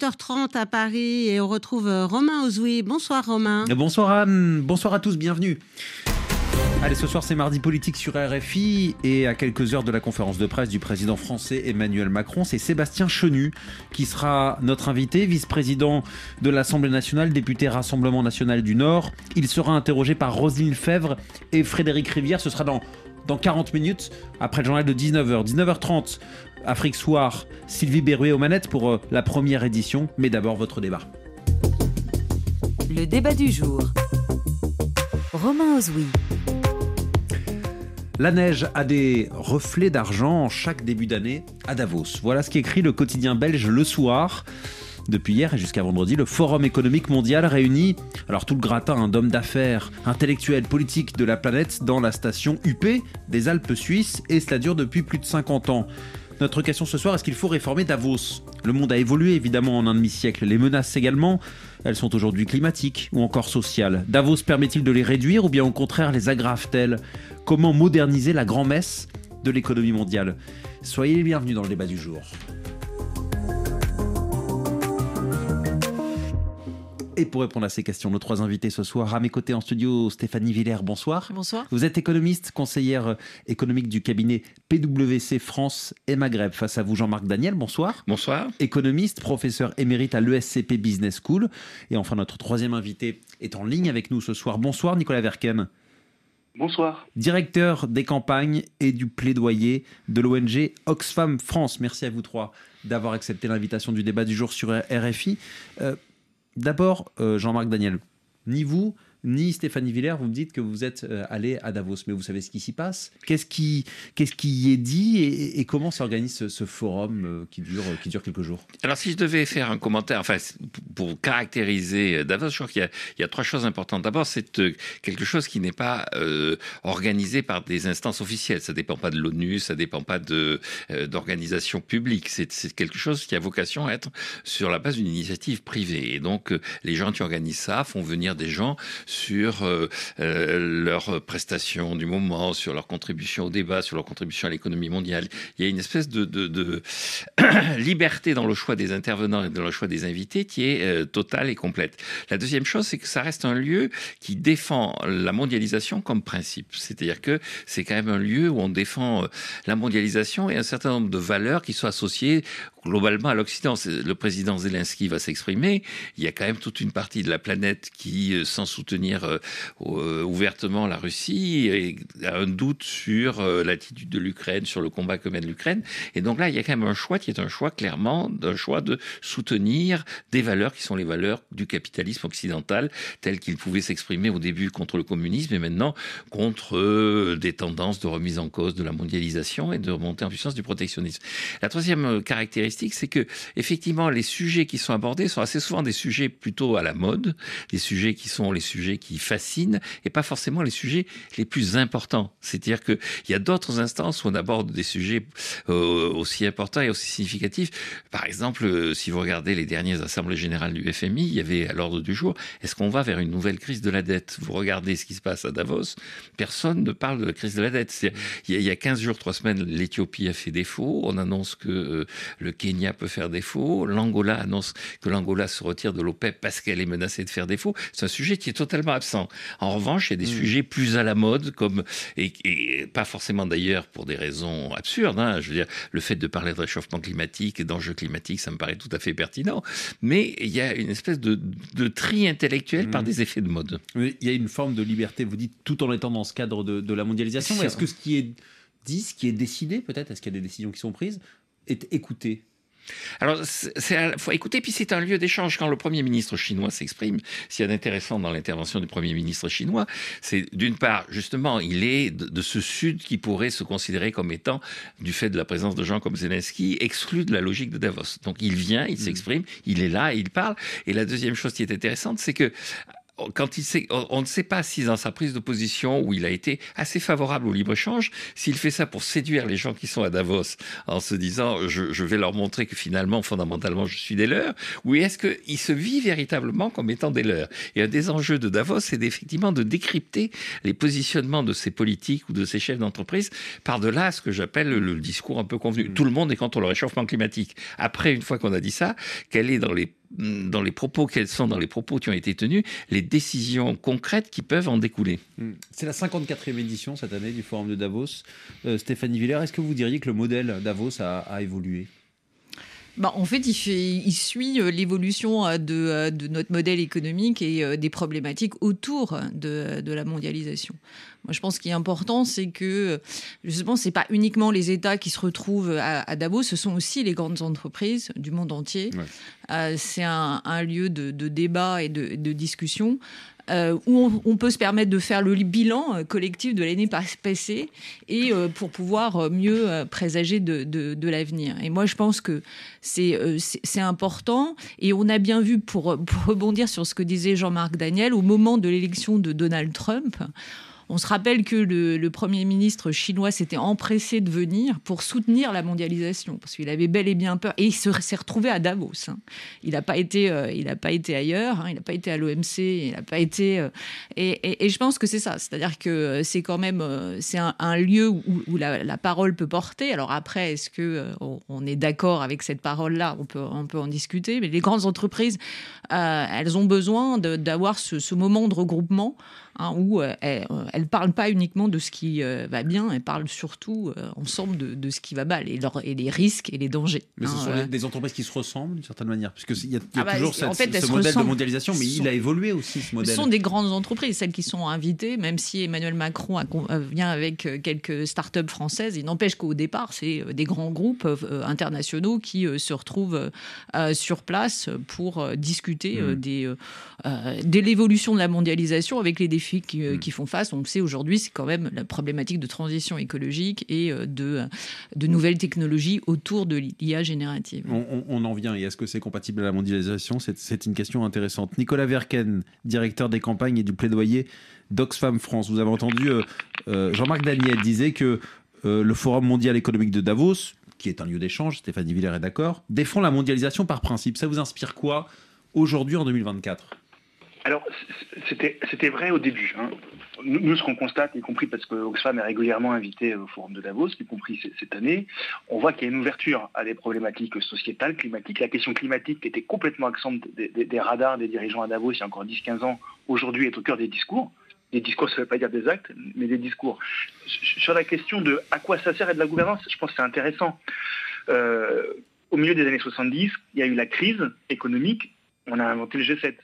8h30 à Paris et on retrouve euh, Romain Ozoui. Bonsoir Romain. Bonsoir Anne, bonsoir à tous, bienvenue. Allez, ce soir c'est mardi politique sur RFI et à quelques heures de la conférence de presse du président français Emmanuel Macron, c'est Sébastien Chenu qui sera notre invité, vice-président de l'Assemblée nationale, député Rassemblement national du Nord. Il sera interrogé par Roselyne Fèvre et Frédéric Rivière. Ce sera dans, dans 40 minutes après le journal de 19h. 19h30, Afrique Soir, Sylvie Berruet aux manettes pour euh, la première édition. Mais d'abord, votre débat. Le débat du jour. Romain Ozoui. La neige a des reflets d'argent chaque début d'année à Davos. Voilà ce qu'écrit le quotidien belge Le Soir. Depuis hier et jusqu'à vendredi, le Forum économique mondial réunit alors tout le gratin d'hommes d'affaires, intellectuels, politiques de la planète dans la station UP des Alpes suisses et cela dure depuis plus de 50 ans. Notre question ce soir, est-ce qu'il faut réformer Davos? Le monde a évolué évidemment en un demi-siècle, les menaces également, elles sont aujourd'hui climatiques ou encore sociales. Davos permet-il de les réduire ou bien au contraire les aggrave-t-elle? Comment moderniser la grand-messe de l'économie mondiale? Soyez les bienvenus dans le débat du jour. Et pour répondre à ces questions, nos trois invités ce soir, à mes côtés en studio, Stéphanie Villers, bonsoir. Bonsoir. Vous êtes économiste, conseillère économique du cabinet PwC France et Maghreb. Face à vous, Jean-Marc Daniel, bonsoir. Bonsoir. Économiste, professeur émérite à l'ESCP Business School. Et enfin, notre troisième invité est en ligne avec nous ce soir. Bonsoir, Nicolas Verken. Bonsoir. Directeur des campagnes et du plaidoyer de l'ONG Oxfam France. Merci à vous trois d'avoir accepté l'invitation du débat du jour sur RFI. Euh, D'abord, euh, Jean-Marc Daniel, ni vous, ni Stéphanie Villers, vous me dites que vous êtes euh, allé à Davos, mais vous savez ce qui s'y passe? Qu'est-ce qui, qu'est-ce qui y est dit et, comment s'organise ce, forum euh, qui, dure, qui dure quelques jours? Alors, si je devais faire un commentaire, enfin, pour caractériser Davos, je crois qu'il y a, trois choses importantes. D'abord, c'est quelque chose qui n'est pas euh, organisé par des instances officielles. Ça ne dépend pas de l'ONU, ça ne dépend pas de, euh, d'organisation publique. C'est quelque chose qui a vocation à être sur la base d'une initiative privée. Et donc, les gens qui organisent ça font venir des gens sur euh, euh, leurs prestations du moment, sur leur contribution au débat, sur leur contribution à l'économie mondiale. Il y a une espèce de, de, liberté dans le choix des intervenants et dans le choix des invités qui est euh, totale et complète. La deuxième chose, c'est que ça reste un lieu qui défend la mondialisation comme principe. C'est-à-dire que c'est quand même un lieu où on défend la mondialisation et un certain nombre de valeurs qui sont associées globalement à l'Occident. Le président Zelensky va s'exprimer. Il y a quand même toute une partie de la planète qui, sans soutenir euh, euh, ouvertement la Russie, a un doute sur euh, l'attitude de l'Ukraine, sur le combat que mène l'Ukraine. Et donc là, il y a quand même un choix qui est un choix clairement d'un choix de soutenir des valeurs qui sont les valeurs du capitalisme occidental, telles qu'il pouvait s'exprimer au début contre le communisme et maintenant contre des tendances de remise en cause de la mondialisation et de remontée en puissance du protectionnisme. La troisième caractéristique, c'est que effectivement les sujets qui sont abordés sont assez souvent des sujets plutôt à la mode, des sujets qui sont les sujets qui fascinent et pas forcément les sujets les plus importants. C'est-à-dire qu'il y a d'autres instances où on aborde des sujets euh, aussi importants et aussi significatifs. Par exemple, euh, si vous regardez les dernières assemblées générales du FMI, il y avait à l'ordre du jour, est-ce qu'on va vers une nouvelle crise de la dette? Vous regardez ce qui se passe à Davos, personne ne parle de la crise de la dette. Il y a 15 jours, 3 semaines, l'Éthiopie a fait défaut, on annonce que euh, le Kenya peut faire défaut, l'Angola annonce que l'Angola se retire de l'OPEP parce qu'elle est menacée de faire défaut. C'est un sujet qui est totalement absent. En revanche, il y a des mmh. sujets plus à la mode, comme et, et pas forcément d'ailleurs pour des raisons absurdes. Hein, je veux dire, le fait de parler de réchauffement climatique et d'enjeux climatiques, ça me paraît tout à fait pertinent. Mais il y a une espèce de, de tri intellectuel mmh. par des effets de mode. Il y a une forme de liberté, vous diite, tout en étant dans ce cadre de, de la mondialisation. Est-ce que ce qui est dit, ce qui est décidé, peut-être, est-ce qu'il y a des décisions qui sont prises, est écouté? Alors, il faut écouter, puis c'est un lieu d'échange. Quand le Premier ministre chinois s'exprime, s'il y a d'intéressant dans l'intervention du Premier ministre chinois, c'est d'une part, justement, il est de, de, ce Sud qui pourrait se considérer comme étant, du fait de la présence de gens comme Zelensky, exclu de la logique de Davos. Donc il vient, il mmh. s'exprime, il est là, il parle. Et la deuxième chose qui est intéressante, c'est que quand il sait, on, ne sait pas si dans sa prise de position où il a été assez favorable au libre-échange, s'il fait ça pour séduire les gens qui sont à Davos en se disant je, je vais leur montrer que finalement, fondamentalement, je suis des leurs, ou est-ce qu'il se vit véritablement comme étant des leurs? Et un des enjeux de Davos, c'est effectivement de décrypter les positionnements de ces politiques ou de ces chefs d'entreprise par-delà ce que j'appelle le, discours un peu convenu. Mmh. Tout le monde est contre le réchauffement climatique. Après, une fois qu'on a dit ça, quelle est dans les dans les propos, quels sont dans les propos qui ont été tenus, les décisions concrètes qui peuvent en découler. Hmm. C'est la 54e édition cette année du Forum de Davos. Euh, Stéphanie Villers, est-ce que vous diriez que le modèle Davos a, évolué? Bah, en fait, il, fait, il suit euh, l'évolution euh, de, de, notre modèle économique et des problématiques autour de, de la mondialisation. Moi, je pense qu'il est important, c'est que justement, c'est pas uniquement les États qui se retrouvent à, Davos, ce sont aussi les grandes entreprises du monde entier. Euh, c'est un, lieu de, débat et de, discussion. Euh, où on, peut se permettre de faire le bilan euh, collectif de l'année passée et pour pouvoir mieux présager de, l'avenir. Et moi, je pense que c'est important. Et on a bien vu, pour, pour rebondir sur ce que disait Jean-Marc Daniel, au moment de l'élection de Donald Trump, on se rappelle que le, Premier ministre chinois s'était empressé de venir pour soutenir la mondialisation, parce qu'il avait bel et bien peur. Et il s'est retrouvé à Davos. Hein. Il n'a pas, été, euh, pas été ailleurs, hein. il n'a pas été à l'OMC, il n'a pas été... Euh, et, je pense que c'est ça, c'est-à-dire que euh, c'est quand même c'est un, lieu où, la, parole peut porter. Alors après, est-ce que on est d'accord avec cette parole-là? On peut, on peut en discuter, mais les grandes entreprises, elles ont besoin d'avoir ce moment de regroupement Hein, où euh, elle ne parle pas uniquement de ce qui euh, va bien, elle parle surtout euh, ensemble de, ce qui va mal et, et les risques et les dangers. Mais ce hein, sont des entreprises qui se ressemblent d'une certaine manière, puisqu'il y a, y a ah bah, toujours cette, ce modèle de mondialisation, mais il a évolué aussi ce modèle. Ce sont des grandes entreprises, celles qui sont invitées, même si Emmanuel Macron vient avec quelques start-up françaises, il n'empêche qu'au départ, c'est des grands groupes internationaux qui se retrouvent sur place pour discuter mmh. des, de l'évolution de la mondialisation avec les défis euh, mm. qui, font face. On sait aujourd'hui, c'est quand même la problématique de transition écologique et euh, de, de nouvelles technologies autour de l'IA générative. On, en vient. Et est-ce que c'est compatible à la mondialisation? C'est une question intéressante. Nicolas Verken, directeur des campagnes et du plaidoyer d'Oxfam France. Vous avez entendu euh, Jean-Marc Daniel disait que le Forum mondial économique de Davos, qui est un lieu d'échange, Stéphanie Villers est d'accord, défend la mondialisation par principe. Ça vous inspire quoi aujourd'hui en 2024 alors, c'était vrai au début. Hein. Nous, ce qu'on constate, y compris parce que Oxfam est régulièrement invité au Forum de Davos, y compris cette année, on voit qu'il y a une ouverture à des problématiques sociétales, climatiques. La question climatique qui était complètement absente des, radars des dirigeants à Davos il y a encore 10-15 ans, aujourd'hui est au cœur des discours. Des discours, ça ne veut pas dire des actes, mais des discours. Sur la question de à quoi ça sert et de la gouvernance, je pense que c'est intéressant. Euh, au milieu des années 70, il y a eu la crise économique, on a inventé le G7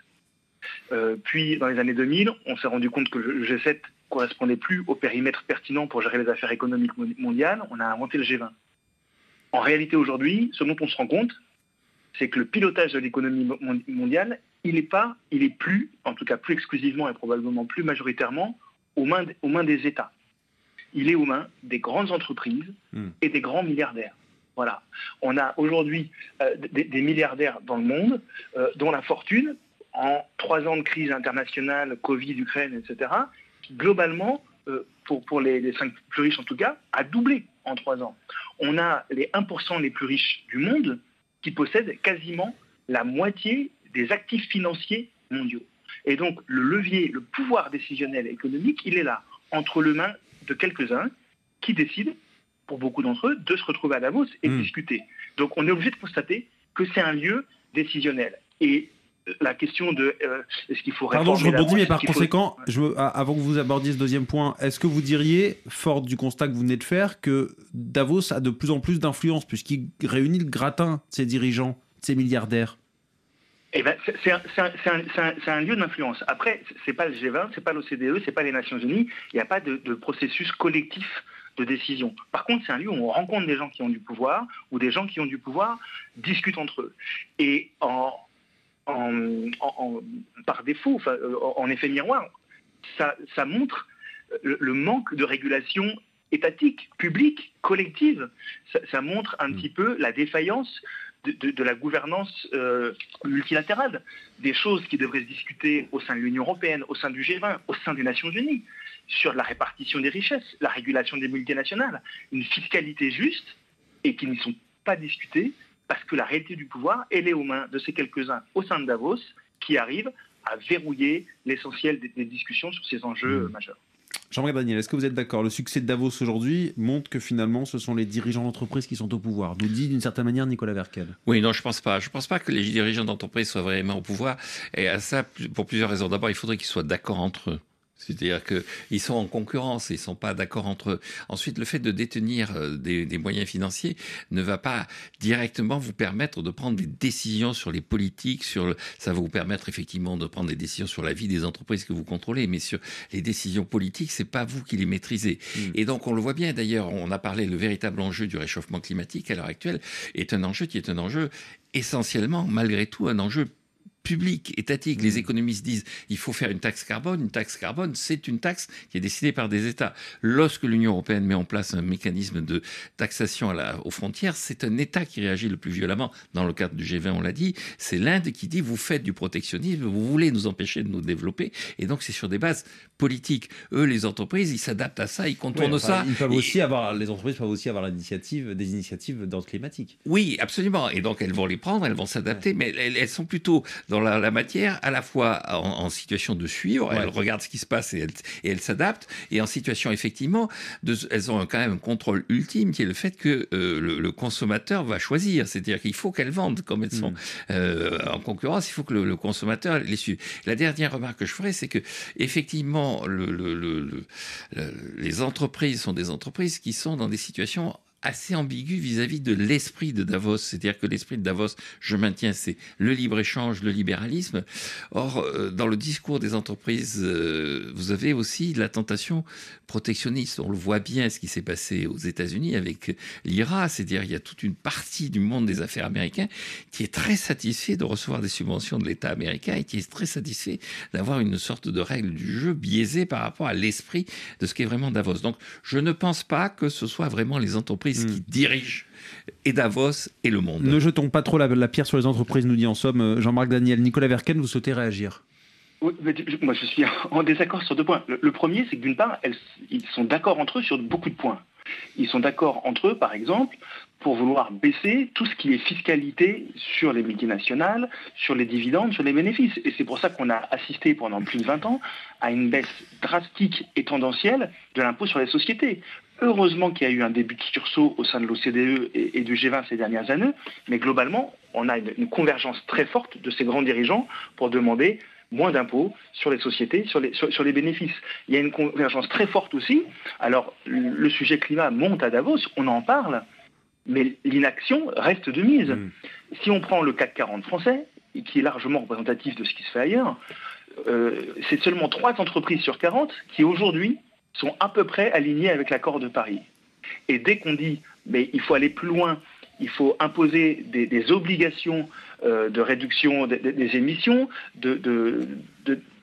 euh, puis, dans les années 2000, on s'est rendu compte que le G7 correspondait plus au périmètre pertinent pour gérer les affaires économiques mondiales. On a inventé le G20. En réalité, aujourd'hui, ce dont on se rend compte, c'est que le pilotage de l'économie mondiale, il n'est pas, il est plus, en tout cas plus exclusivement et probablement plus majoritairement, aux mains, aux mains des États. Il est aux mains des grandes entreprises hmm. et des grands milliardaires. Voilà. On a aujourd'hui euh, des, milliardaires dans le monde euh, dont la fortune en trois ans de crise internationale, Covid, Ukraine, etc., globalement, euh, pour, pour les, cinq plus riches en tout cas, a doublé en trois ans. On a les 1% les plus riches du monde qui possèdent quasiment la moitié des actifs financiers mondiaux. Et donc le levier, le pouvoir décisionnel économique, il est là, entre les mains de quelques-uns qui décident, pour beaucoup d'entre eux, de se retrouver à Davos et de hmm. discuter. Donc on est obligé de constater que c'est un lieu décisionnel. Et la question de euh, est-ce qu'il faut Pardon, je rebondis, mais par conséquent, je avant que vous abordiez ce deuxième point, est-ce que vous diriez, fort du constat que vous venez de faire, que Davos a de plus en plus d'influence puisqu'il réunit le gratin de ses dirigeants, de ses milliardaires? Eh ben, c'est un, lieu d'influence. Après, c'est pas le G20, c'est pas l'OCDE, c'est pas les Nations Unies. Il n'y a pas de, de, processus collectif de décision. Par contre, c'est un lieu où on rencontre des gens qui ont du pouvoir, où des gens qui ont du pouvoir discutent entre eux. Et en, par défaut, euh, en effet miroir, ça, montre le, manque de régulation étatique, publique, collective. Ça, montre un mm. petit peu la défaillance de, la gouvernance euh, multilatérale, des choses qui devraient se discuter au sein de l'Union européenne, au sein du G20, au sein des Nations Unies, sur la répartition des richesses, la régulation des multinationales, une fiscalité juste et qui n'y sont pas discutées parce que la réalité du pouvoir, elle est aux mains de ces quelques-uns au sein de Davos qui arrivent à verrouiller l'essentiel des, discussions sur ces enjeux mmh. majeurs. Jean-Marie Daniel, est-ce que vous êtes d'accord? Le succès de Davos aujourd'hui montre que finalement, ce sont les dirigeants d'entreprise qui sont au pouvoir. Nous dit d'une certaine manière Nicolas Verkel. Oui, non, je pense pas. Je pense pas que les dirigeants d'entreprise soient vraiment au pouvoir. Et à ça, pour plusieurs raisons. D'abord, il faudrait qu'ils soient d'accord entre eux. C'est-à-dire qu'ils sont en concurrence, ils ne sont pas d'accord entre eux. Ensuite, le fait de détenir euh, des, des, moyens financiers ne va pas directement vous permettre de prendre des décisions sur les politiques, sur ça va vous permettre effectivement de prendre des décisions sur la vie des entreprises que vous contrôlez, mais sur les décisions politiques, c'est pas vous qui les maîtrisez. Hmm. Et donc, on le voit bien d'ailleurs, on a parlé, le véritable enjeu du réchauffement climatique à l'heure actuelle est un enjeu qui est un enjeu essentiellement, malgré tout, un enjeu public, étatique. Les mmh. économistes disent il faut faire une taxe carbone. Une taxe carbone, c'est une taxe qui est décidée par des États. Lorsque l'Union européenne met en place un mécanisme de taxation à la, aux frontières, c'est un État qui réagit le plus violemment. Dans le cadre du G20, on l'a dit, c'est l'Inde qui dit vous faites du protectionnisme, vous voulez nous empêcher de nous développer. Et donc c'est sur des bases politiques. Eux, les entreprises, ils s'adaptent à ça, ils contournent ça. Ils peuvent aussi avoir, les entreprises peuvent aussi avoir l'initiative, des initiatives d'ordre climatique. Oui, absolument. Et donc elles vont les prendre, elles vont s'adapter, mais elles, elles sont plutôt dans la, matière, à la fois en, situation de suivre, elles regardent ce qui se passe et elles s'adaptent, et en situation effectivement, de, elles ont quand même un contrôle ultime qui est le fait que euh, le, consommateur va choisir, c'est-à-dire qu'il faut qu'elles vendent comme elles sont hmm. euh, en concurrence, il faut que le, consommateur les suive. La dernière remarque que je ferai, c'est que effectivement, les entreprises sont des entreprises qui sont dans des situations assez ambigu vis-à-vis de l'esprit de Davos. C'est-à-dire que l'esprit de Davos, je maintiens, c'est le libre-échange, le libéralisme. Or, euh, dans le discours des entreprises, euh, vous avez aussi la tentation protectionniste. On le voit bien, ce qui s'est passé aux États-Unis avec l'IRA. C'est-à-dire, il y a toute une partie du monde des affaires américains qui est très satisfait de recevoir des subventions de l'État américain et qui est très satisfait d'avoir une sorte de règle du jeu biaisée par rapport à l'esprit de ce qu'est vraiment Davos. Donc, je ne pense pas que ce soit vraiment les entreprises qui hmm. dirigent et Davos et le monde. Ne jetons pas trop la, pierre sur les entreprises, nous dit en somme euh, Jean-Marc Daniel. Nicolas Verken, vous souhaitez réagir? Oui, moi je suis en désaccord sur deux points. Le, premier, c'est que d'une part, ils sont d'accord entre eux sur beaucoup de points. Ils sont d'accord entre eux, par exemple, pour vouloir baisser tout ce qui est fiscalité sur les multinationales, sur les dividendes, sur les bénéfices. Et c'est pour ça qu'on a assisté pendant plus de 20 ans à une baisse drastique et tendancielle de l'impôt sur les sociétés. Heureusement qu'il y a eu un début de sursaut au sein de l'OCDE et, du G20 ces dernières années, mais globalement, on a une, convergence très forte de ces grands dirigeants pour demander moins d'impôts sur les sociétés, sur les, sur, les, bénéfices. Il y a une convergence très forte aussi. Alors, le sujet climat monte à Davos, on en parle, mais l'inaction reste de mise. Mm. Si on prend le CAC 40 français, qui est largement représentatif de ce qui se fait ailleurs, euh, c'est seulement trois entreprises sur 40 qui aujourd'hui sont à peu près alignés avec l'accord de Paris. Et dès qu'on dit mais il faut aller plus loin, il faut imposer des, obligations euh, de réduction des, émissions,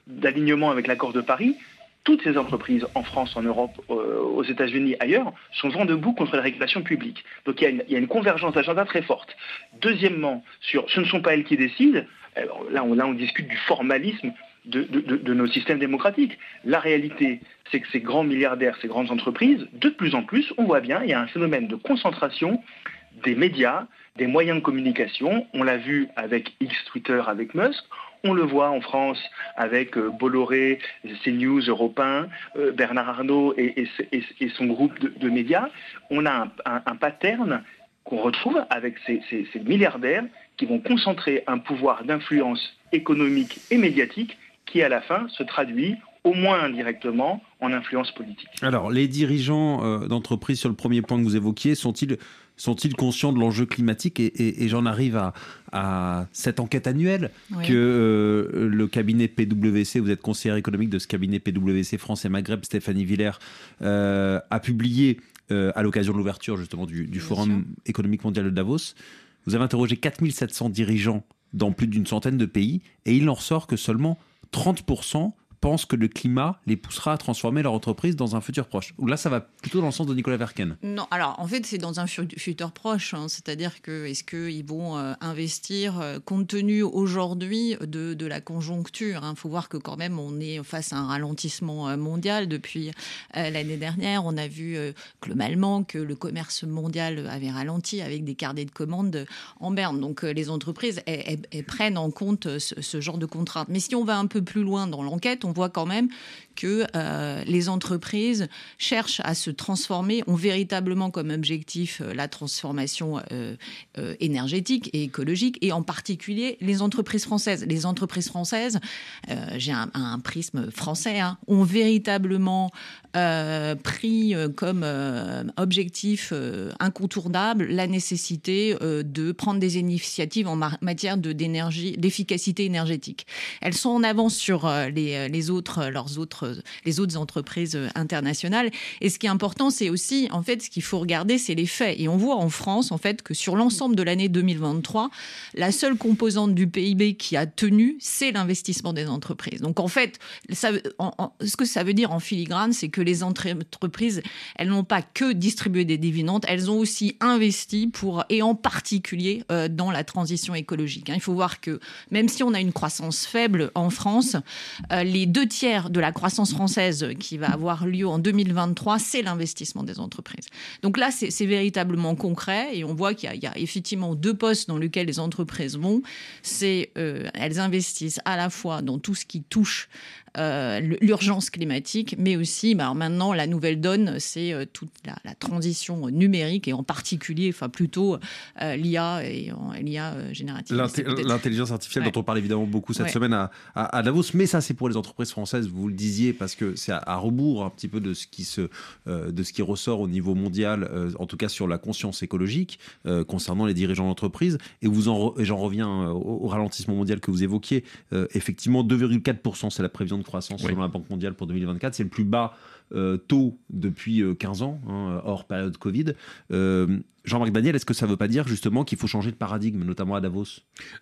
d'alignement avec l'accord de Paris, toutes ces entreprises en France, en Europe, euh, aux États-Unis, ailleurs, sont vent debout contre la régulation publique. Donc il y a une, convergence d'agenda très forte. Deuxièmement, sur ce ne sont pas elles qui décident, là on discute du formalisme de, nos systèmes démocratiques. La réalité, c'est que ces grands milliardaires, ces grandes entreprises, de plus en plus, on voit bien, il y a un phénomène de concentration des médias, des moyens de communication. On l'a vu avec X Twitter, avec Musk. On le voit en France avec euh, Bolloré, CNews, Europe 1, euh, Bernard Arnault et, son groupe de, médias. On a un, pattern qu'on retrouve avec ces milliardaires qui vont concentrer un pouvoir d'influence économique et médiatique qui à la fin se traduit au moins indirectement en influence politique. Alors, les dirigeants euh, d'entreprise, sur le premier point que vous évoquiez, sont-ils sont-ils conscients de l'enjeu climatique Et, j'en arrive à, cette enquête annuelle que euh, le cabinet PwC, vous êtes conseiller économique de ce cabinet PwC France et Maghreb, Stéphanie Villers, euh, a publié à l'occasion de l'ouverture justement du, du Forum économique mondial de Davos. Vous avez interrogé 4700 dirigeants dans plus d'une centaine de pays et il en ressort que seulement 30% pensent que le climat les poussera à transformer leur entreprise dans un futur proche. Là, ça va plutôt dans le sens de Nicolas Verken. Non, alors en fait, c'est dans un futur proche. Hein. C'est-à-dire que est-ce qu'ils vont euh, investir euh, compte tenu aujourd'hui de, de, la conjoncture Il hein? faut voir que quand même, on est face à un ralentissement euh, mondial depuis l'année dernière. On a vu globalement que le commerce mondial avait ralenti avec des carnets de commandes en berne. Donc les entreprises, prennent en compte ce genre de contraintes. Mais si on va un peu plus loin dans l'enquête, on voit quand même que euh, les entreprises cherchent à se transformer, ont véritablement comme objectif euh, la transformation euh, énergétique et écologique, et en particulier les entreprises françaises. Les entreprises françaises, j'ai un, prisme français, hein, ont véritablement pris comme objectif incontournable la nécessité de prendre des initiatives en matière d'efficacité énergétique. Elles sont en avance sur les autres, leurs autres les autres entreprises euh, internationales. Et ce qui est important, c'est aussi, en fait, ce qu'il faut regarder, c'est les faits. Et on voit en France, en fait, que sur l'ensemble de l'année 2023, la seule composante du PIB qui a tenu, c'est l'investissement des entreprises. Donc, en fait, ce que ça veut dire en filigrane, c'est que les entreprises, elles n'ont pas que distribué des dividendes, elles ont aussi investi pour, et en particulier euh, dans la transition écologique. Hein. Il faut voir que même si on a une croissance faible en France, euh, les deux tiers de la croissance française qui va avoir lieu en 2023, c'est l'investissement des entreprises. Donc là, c'est véritablement concret et on voit qu'il y, a effectivement deux postes dans lesquels les entreprises vont. C'est euh, elles investissent à la fois dans tout ce qui touche euh, l'urgence climatique, mais aussi, bah, maintenant, la nouvelle donne, c'est euh, toute la, transition numérique et en particulier, enfin plutôt euh, l'IA et l'IA générative. L'intelligence artificielle dont on parle évidemment beaucoup cette semaine à, Davos, mais ça c'est pour les entreprises françaises, vous le disiez, parce que c'est à, rebours un petit peu de ce qui, se, de ce qui ressort au niveau mondial, en tout cas sur la conscience écologique concernant les dirigeants d'entreprise. Et j'en reviens au, ralentissement mondial que vous évoquiez, effectivement 2,4%, c'est la prévision de croissance selon la Banque mondiale pour 2024. C'est le plus bas euh, taux depuis 15 euh, ans, hein, hors période Covid. Jean-Marc Daniel, est-ce que ça ne veut pas dire justement qu'il faut changer de paradigme, notamment à Davos?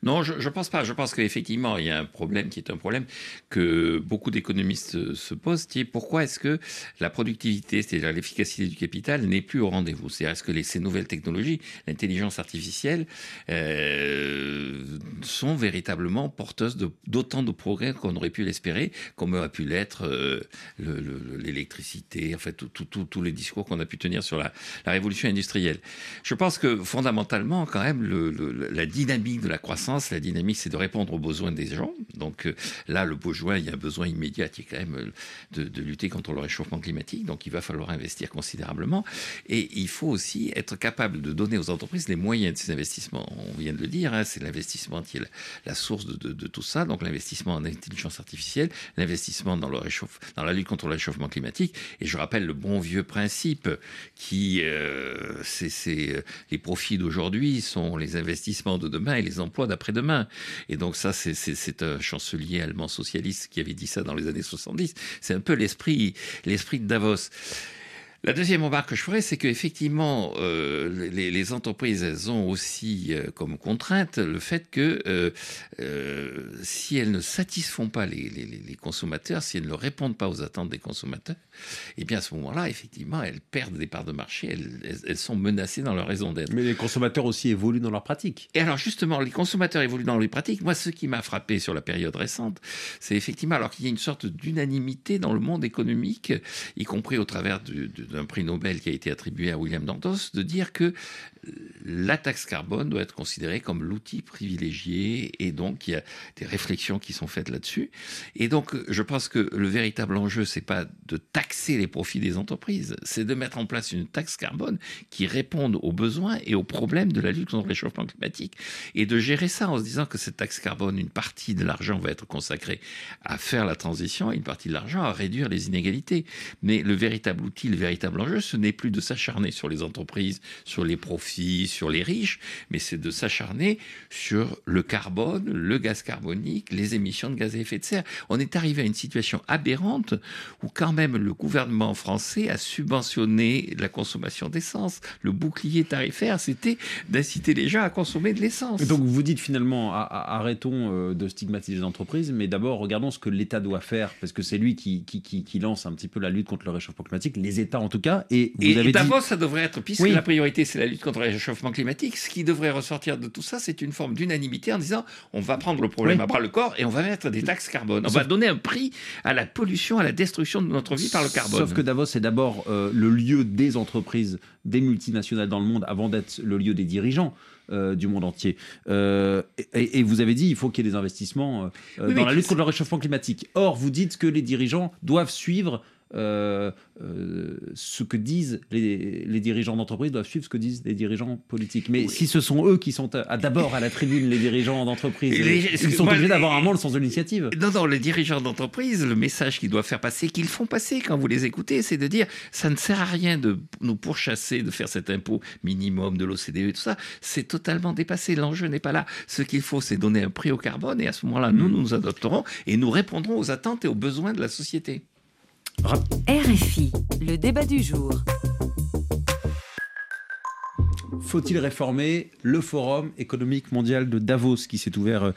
Non, je ne pense pas. Je pense qu'effectivement, il y a un problème qui est un problème que beaucoup d'économistes se posent, qui est pourquoi est-ce que la productivité, c'est-à-dire l'efficacité du capital, n'est plus au rendez-vous? C'est-à-dire est-ce que ces nouvelles technologies, l'intelligence artificielle, euh, sont véritablement porteuses d'autant de, progrès qu'on aurait pu l'espérer, comme aurait pu l'être euh, l'électricité, en fait, tous les discours qu'on a pu tenir sur la révolution industrielle? Je pense que fondamentalement, quand même, la dynamique de la croissance, la dynamique, c'est de répondre aux besoins des gens. Donc euh, là, le besoin, il y a un besoin immédiat qui est quand même euh, de, lutter contre le réchauffement climatique. Donc il va falloir investir considérablement. Et il faut aussi être capable de donner aux entreprises les moyens de ces investissements. On vient de le dire, hein, c'est l'investissement qui est la, source de, tout ça. Donc l'investissement en intelligence artificielle, l'investissement dans, dans la lutte contre le réchauffement climatique. Et je rappelle le bon vieux principe qui, euh, c'est euh, les profits d'aujourd'hui sont les investissements de demain et les emplois d'après-demain. Et donc ça, c'est un chancelier allemand socialiste qui avait dit ça dans les années 70. C'est un peu l'esprit l'esprit de Davos. La deuxième remarque que je ferai, c'est qu'effectivement, euh, les, entreprises, elles ont aussi euh, comme contrainte le fait que euh, euh, si elles ne satisfont pas les, les, consommateurs, si elles ne répondent pas aux attentes des consommateurs, eh bien à ce moment-là, effectivement, elles perdent des parts de marché, elles, elles, sont menacées dans leur raison d'être. Mais les consommateurs aussi évoluent dans leurs pratiques. Et alors justement, les consommateurs évoluent dans leurs pratiques. Moi, ce qui m'a frappé sur la période récente, c'est effectivement alors qu'il y a une sorte d'unanimité dans le monde économique, y compris au travers de d'un prix Nobel qui a été attribué à William Dantos, de dire que la taxe carbone doit être considérée comme l'outil privilégié et donc il y a des réflexions qui sont faites là-dessus. Et donc je pense que le véritable enjeu c'est pas de taxer les profits des entreprises, c'est de mettre en place une taxe carbone qui réponde aux besoins et aux problèmes de la lutte contre le réchauffement climatique et de gérer ça en se disant que cette taxe carbone, une partie de l'argent va être consacrée à faire la transition et une partie de l'argent à réduire les inégalités. Mais le véritable outil, le véritable enjeu, ce n'est plus de s'acharner sur les entreprises, sur les profits, sur les riches, mais c'est de s'acharner sur le carbone, le gaz carbonique les émissions de gaz à effet de serre. On est arrivé à une situation aberrante où quand même le gouvernement français a subventionné la consommation d'essence. Le bouclier tarifaire, c'était d'inciter les gens à consommer de l'essence. Donc vous dites finalement, arrêtons euh, de stigmatiser les entreprises, mais d'abord regardons ce que l'État doit faire, parce que c'est lui qui, qui, lance un petit peu la lutte contre le réchauffement climatique, les États en tout cas. Et, vous avez d'abord, ça devrait être, puisque la priorité c'est la lutte contre le réchauffement climatique, ce qui devrait ressortir de tout ça, c'est une forme d'unanimité en disant on va prendre le problème à bras le corps et on va mettre des taxes carbone. On va donner un prix à la pollution, à la destruction de notre vie par le carbone. Sauf que Davos, c'est d'abord euh, le lieu des entreprises, des multinationales dans le monde, avant d'être le lieu des dirigeants. Euh, du monde entier. Euh, et, vous avez dit il faut qu'il y ait des investissements dans la lutte contre le réchauffement climatique. Or, vous dites que les dirigeants doivent suivre euh, euh, ce que disent les, dirigeants d'entreprise doivent suivre ce que disent les dirigeants politiques. Mais si ce sont eux qui sont d'abord à la tribune, les dirigeants d'entreprise, ils sont obligés d'avoir un monde sans initiative. Non, non, les dirigeants d'entreprise, le message qu'ils doivent faire passer, qu'ils font passer quand vous les écoutez, c'est de dire ça ne sert à rien de nous pourchasser, de faire cet impôt minimum de l'OCDE et tout ça. C'est totalement dépassé. L'enjeu n'est pas là. Ce qu'il faut, c'est donner un prix au carbone et à ce moment-là, nous, mm. nous nous adopterons et nous répondrons aux attentes et aux besoins de la société. RFI, le débat du jour. Faut-il réformer le Forum économique mondial de Davos qui s'est ouvert euh,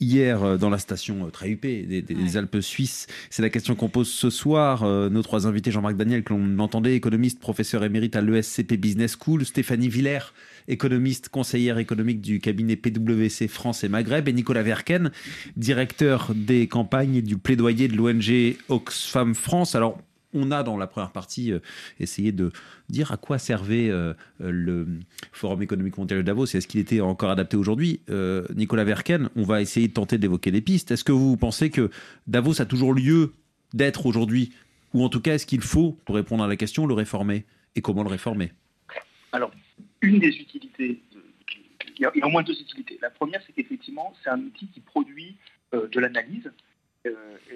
hier euh, dans la station euh, très huppée des, Alpes suisses? C'est la question qu'on pose ce soir. Nos trois invités, Jean-Marc Daniel, que l'on entendait, économiste, professeur émérite à l'ESCP Business School, Stéphanie Villers, économiste, conseillère économique du cabinet PwC France et Maghreb, et Nicolas Verken, directeur des campagnes et du plaidoyer de l'ONG Oxfam France. Alors, on a dans la première partie euh, essayé de dire à quoi servait euh, le Forum économique mondial de Davos et est-ce qu'il était encore adapté aujourd'hui. Euh, Nicolas Verken, on va essayer de tenter d'évoquer des pistes. Est-ce que vous pensez que Davos a toujours lieu d'être aujourd'hui Ou en tout cas, est-ce qu'il faut, pour répondre à la question, le réformer Et comment le réformer? Alors, une des utilités, il y a au moins deux utilités. La première, c'est qu'effectivement, c'est un outil qui produit de l'analyse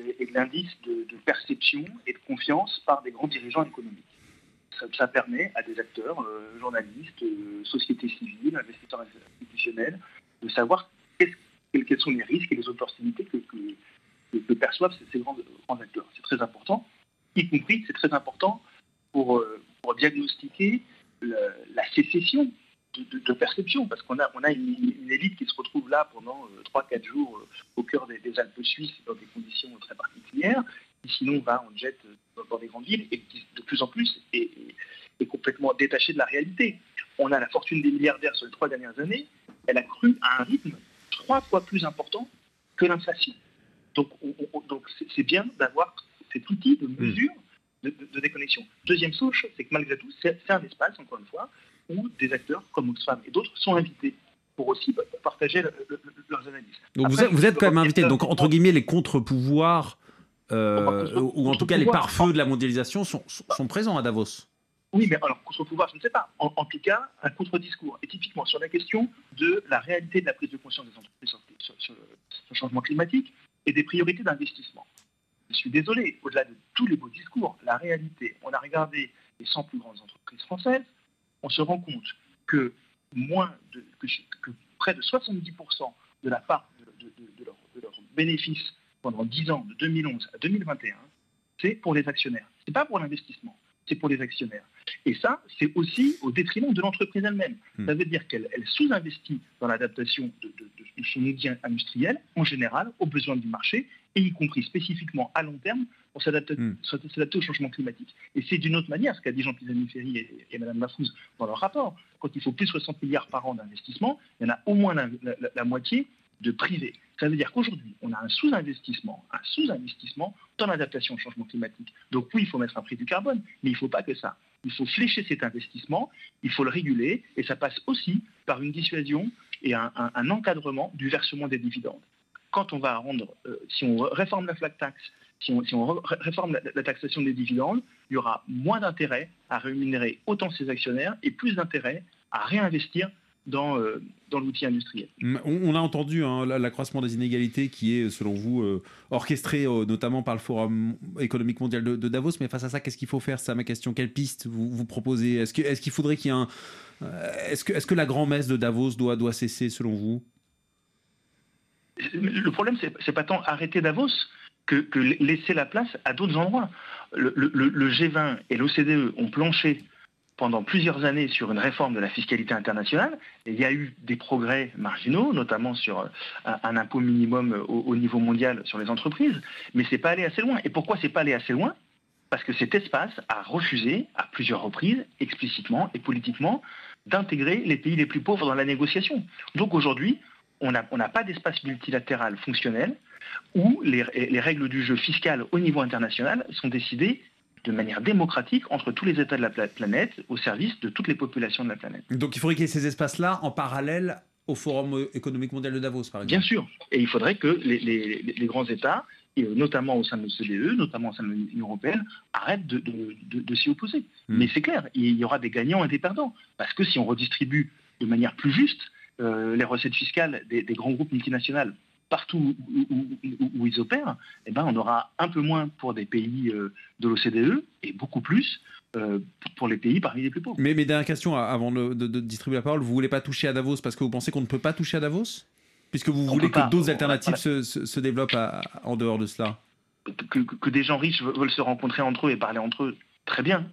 euh, et, de l'indice de, perception et de confiance par des grands dirigeants économiques. Ça, permet à des acteurs, euh, journalistes, euh, sociétés civiles, investisseurs institutionnels, de savoir quels sont les risques et les opportunités que, perçoivent ces, grands, acteurs. C'est très important, y compris, c'est très important pour, pour diagnostiquer la sécession de, perception, parce qu'on a, on a une, élite qui se retrouve là pendant 3-4 euh, jours euh, au cœur des, Alpes suisses dans des conditions très particulières, qui sinon va en jet euh, dans, des grandes villes, et qui de plus en plus est, complètement détachée de la réalité. On a la fortune des milliardaires sur les trois dernières années, elle a cru à un rythme trois fois plus important que l'inflation. Donc, donc c'est bien d'avoir cet outil de mesure de, de, déconnexion. Deuxième chose, c'est que malgré tout, c'est un espace, encore une fois, où des acteurs comme Oxfam et d'autres sont invités pour aussi partager leurs analyses. Donc vous, êtes, quand même invité. Donc entre guillemets, les contre-pouvoirs, euh, ou en tout cas les pare-feux de la mondialisation sont, sont, présents à Davos. Oui, mais alors contre-pouvoir, je ne sais pas. En, tout cas, un contre-discours. Et typiquement sur la question de la réalité de la prise de conscience des entreprises sur, sur le changement climatique et des priorités d'investissement. Je suis désolé, au-delà de tous les beaux discours, la réalité, on a regardé les 100 plus grandes entreprises françaises, on se rend compte que, moins de, que, près de 70% de la part de, leurs bénéfices pendant 10 ans, de 2011 à 2021, c'est pour les actionnaires. Ce n'est pas pour l'investissement, c'est pour les actionnaires. Et ça, c'est aussi au détriment de l'entreprise elle-même. Hmm. Ça veut dire qu'elle sous-investit dans l'adaptation de, son outil industriel, en général, aux besoins du marché, et y compris spécifiquement à long terme pour hmm. s'adapter au changement climatique. Et c'est d'une autre manière ce qu'a dit Jean-Pierre Ferry et, et, Mme dans leur rapport. Quand il faut plus de 60 milliards par an d'investissement, il y en a au moins la, moitié de privé. Ça veut dire qu'aujourd'hui, on a un sous-investissement, un sous-investissement dans l'adaptation au changement climatique. Donc oui, il faut mettre un prix du carbone, mais il ne faut pas que ça. Il faut flécher cet investissement, il faut le réguler, et ça passe aussi par une dissuasion et un, encadrement du versement des dividendes. Quand on va rendre, euh, si on réforme la flat tax, si on, réforme la, taxation des dividendes, il y aura moins d'intérêt à rémunérer autant ses actionnaires et plus d'intérêt à réinvestir dans, euh, dans l'outil industriel. On, a entendu hein, l'accroissement des inégalités qui est, selon vous, euh, orchestré euh, notamment par le Forum économique mondial de, Davos. Mais face à ça, qu'est-ce qu'il faut faire? C'est ma question. Quelle piste vous, vous proposez? Est-ce qu'il est faudrait qu'il y ait un... Est-ce que, est que la grand-messe de Davos doit, doit cesser, selon vous? Le problème, c'est pas tant arrêter Davos que, laisser la place à d'autres endroits. Le, le G20 et l'OCDE ont planché pendant plusieurs années sur une réforme de la fiscalité internationale. il y a eu des progrès marginaux, notamment sur euh, un, impôt minimum au, niveau mondial sur les entreprises, mais ce n'est pas allé assez loin. Et pourquoi c'est pas allé assez loin? Parce que cet espace a refusé à plusieurs reprises, explicitement et politiquement, d'intégrer les pays les plus pauvres dans la négociation. Donc aujourd'hui, on n'a pas d'espace multilatéral fonctionnel où les, les règles du jeu fiscal au niveau international sont décidées de manière démocratique entre tous les États de la planète au service de toutes les populations de la planète. Donc il faudrait qu'il y ait ces espaces-là en parallèle au Forum économique mondial de Davos, par exemple. Bien sûr. Et il faudrait que les, grands États, et notamment au sein de l'OCDE, notamment au sein de l'Union européenne, arrêtent de, s'y opposer. Hmm. Mais c'est clair, il y aura des gagnants et des perdants. Parce que si on redistribue de manière plus juste euh, les recettes fiscales des, des grands groupes multinationaux partout où, ils opèrent, eh ben, on aura un peu moins pour des pays euh, de l'OCDE et beaucoup plus euh, pour les pays parmi les plus pauvres. Mais, mais dernière question avant de, distribuer la parole, vous voulez pas toucher à Davos parce que vous pensez qu'on ne peut pas toucher à Davos? Puisque vous voulez que d'autres alternatives se, développent en dehors de cela. Que, des gens riches veulent se rencontrer entre eux et parler entre eux, très bien.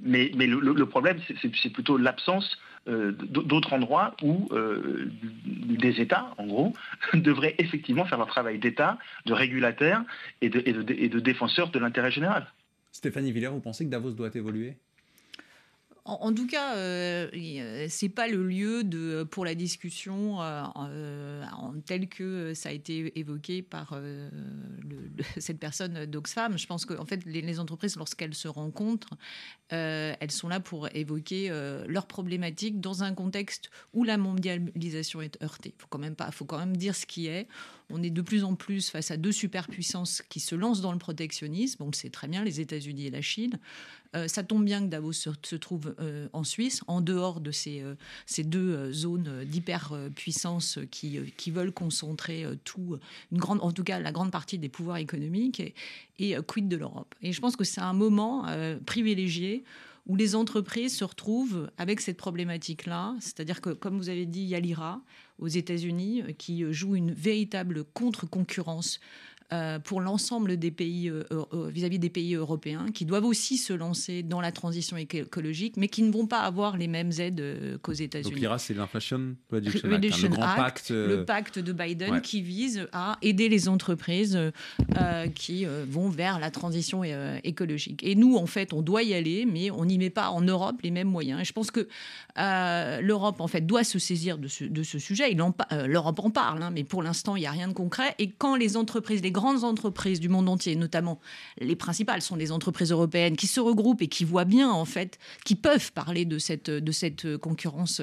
Mais, mais le problème, c'est plutôt l'absence euh, d'autres endroits où euh, des États, en gros, devraient effectivement faire leur travail d'État, de régulateur et de défenseur de l'intérêt général. Stéphanie Villers, vous pensez que Davos doit évoluer? En, tout cas, euh, c'est pas le lieu de, pour la discussion euh, euh, tel que ça a été évoqué par cette personne d'Oxfam. Je pense que en fait, les, entreprises, lorsqu'elles se rencontrent, elles sont là pour évoquer leurs problématiques dans un contexte où la mondialisation est heurtée. Faut quand même pas, faut quand même dire ce qui est. On est de plus en plus face à deux superpuissances qui se lancent dans le protectionnisme. On le sait très bien, les États-Unis et la Chine. Euh, ça tombe bien que Davos se, trouve euh, en Suisse, en dehors de ces, euh, ces deux zones d'hyperpuissance qui, qui veulent concentrer tout, une grande, en tout cas la grande partie des pouvoirs économiques, et, et quid de l'Europe. Et je pense que c'est un moment privilégié où les entreprises se retrouvent avec cette problématique-là. C'est-à-dire que, comme vous avez dit, il y a l'IRA aux États-Unis qui joue une véritable contre-concurrence pour l'ensemble des pays euh, euh, vis-à-vis des pays européens qui doivent aussi se lancer dans la transition écologique, mais qui ne vont pas avoir les mêmes aides qu'aux États-Unis. Donc l'IRA, c'est l'Inflation Reduction Act, le, grand pacte, le pacte de Biden qui vise à aider les entreprises qui vont vers la transition écologique. Et nous, en fait, on doit y aller, mais on n'y met pas en Europe les mêmes moyens. Et je pense que l'Europe, en fait, doit se saisir de ce, de ce sujet. L'Europe en parle, hein, mais pour l'instant, il n'y a rien de concret. Et quand les entreprises, les grandes entreprises du monde entier, notamment les principales sont des entreprises européennes qui se regroupent et qui voient bien en fait, qui peuvent parler de cette de cette concurrence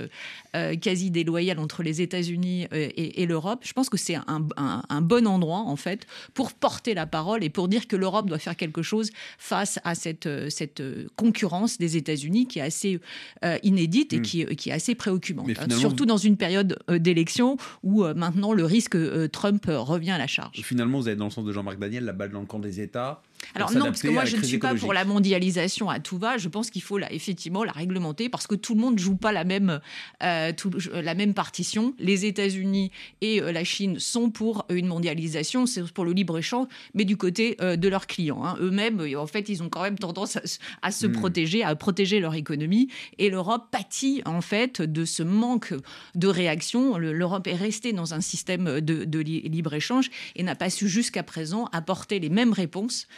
euh, quasi déloyale entre les États-Unis euh, et, l'Europe. Je pense que c'est un, bon endroit en fait pour porter la parole et pour dire que l'Europe doit faire quelque chose face à cette cette concurrence des États-Unis qui est assez euh, inédite et hmm. qui, qui est assez préoccupante, hein. surtout dans une période d'élection où maintenant le risque Trump revient à la charge. Finalement, vous êtes dans le sens de Jean-Marc Daniel, la balle dans le camp des États. Alors non, parce que moi je ne suis pas pour la mondialisation à tout va. Je pense qu'il faut la, effectivement la réglementer parce que tout le monde joue pas la même, euh, la même partition. Les États-Unis et euh, la Chine sont pour une mondialisation, c'est pour le libre échange, mais du côté euh, de leurs clients. Hein. Eux-mêmes, en fait, ils ont quand même tendance à, se hmm. protéger, à protéger leur économie. Et l'Europe pâtit en fait de ce manque de réaction. L'Europe est restée dans un système de, de libre échange et n'a pas su jusqu'à présent apporter les mêmes réponses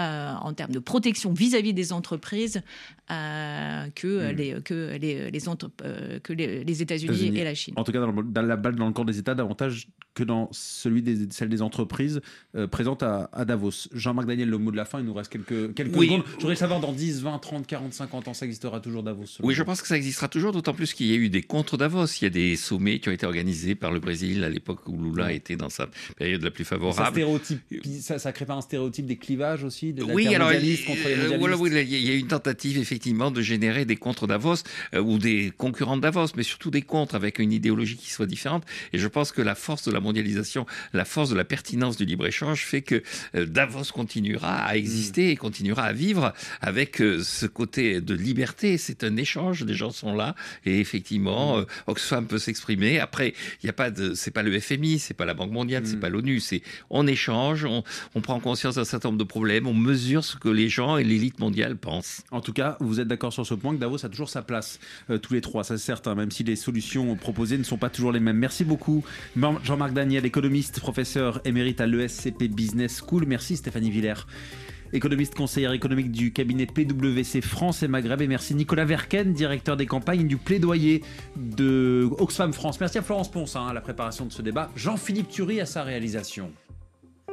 euh, en termes de protection vis-à-vis des entreprises euh, que, hmm. les, que, les, les, euh, que les, États-Unis et la Chine. En tout cas, dans, la balle dans le camp des États, davantage que dans celui des, celle des entreprises présentes à, Davos. Jean-Marc Daniel, le mot de la fin, il nous reste quelques, quelques secondes. Je voudrais savoir, dans 10, 20, 30, 40, 50 ans, ça existera toujours Davos Oui, je pense que ça existera toujours, d'autant plus qu'il y a eu des contre-Davos. Il y a des sommets qui ont été organisés par le Brésil à l'époque où Lula était dans sa période la plus favorable. Ça, ça, ça crée pas un stéréotype des clivages aussi aussi de la oui, alors mondialiste contre les euh, mondialistes voilà, oui, il y a une tentative effectivement de générer des contre Davos euh, ou des concurrents de Davos, mais surtout des contre avec une idéologie qui soit différente. Et je pense que la force de la mondialisation, la force de la pertinence du libre échange fait que euh, Davos continuera à exister et continuera à vivre avec euh, ce côté de liberté. C'est un échange, les gens sont là et effectivement, Mm. Oxfam peut s'exprimer. Après, il y a pas de, c'est pas le FMI, c'est pas la Banque mondiale, c'est Mm. pas l'ONU, c'est on échange, on, on prend conscience d'un certain nombre de problèmes, on mesure ce que les gens et l'élite mondiale pensent. En tout cas, vous êtes d'accord sur ce point que Davos a toujours sa place, euh, tous les trois, ça c'est certain, même si les solutions proposées ne sont pas toujours les mêmes. Merci beaucoup, Mar- Jean-Marc Daniel, économiste, professeur émérite à l'ESCP Business School. Merci Stéphanie Villers, économiste conseillère économique du cabinet PwC France et Maghreb. Et merci Nicolas Verken, directeur des campagnes du plaidoyer de Oxfam France. Merci à Florence Ponce hein, à la préparation de ce débat. Jean-Philippe Thury à sa réalisation.